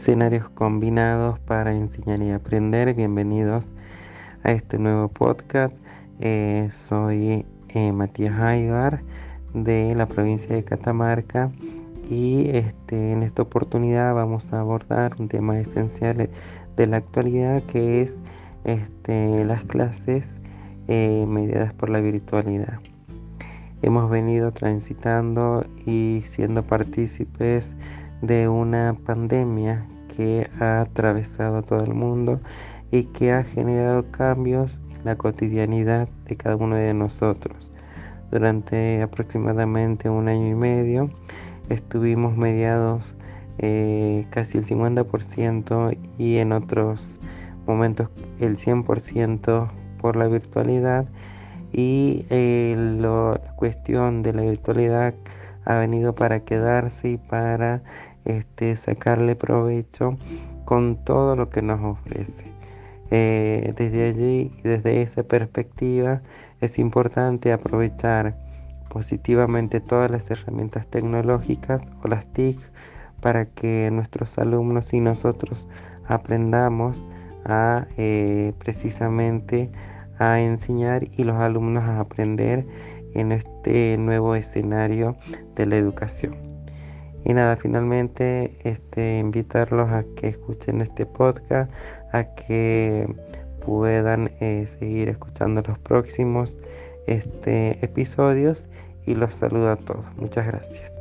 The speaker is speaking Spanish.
escenarios combinados para enseñar y aprender. Bienvenidos a este nuevo podcast. Eh, soy eh, Matías Aybar de la provincia de Catamarca y este, en esta oportunidad vamos a abordar un tema esencial de la actualidad que es este, las clases eh, mediadas por la virtualidad. Hemos venido transitando y siendo partícipes de una pandemia que ha atravesado todo el mundo y que ha generado cambios en la cotidianidad de cada uno de nosotros. Durante aproximadamente un año y medio estuvimos mediados eh, casi el 50% y en otros momentos el 100% por la virtualidad y eh, la cuestión de la virtualidad ha venido para quedarse y para este, sacarle provecho con todo lo que nos ofrece. Eh, desde allí, desde esa perspectiva, es importante aprovechar positivamente todas las herramientas tecnológicas o las TIC para que nuestros alumnos y nosotros aprendamos a eh, precisamente a enseñar y los alumnos a aprender en este nuevo escenario de la educación. Y nada, finalmente este, invitarlos a que escuchen este podcast, a que puedan eh, seguir escuchando los próximos este, episodios y los saludo a todos. Muchas gracias.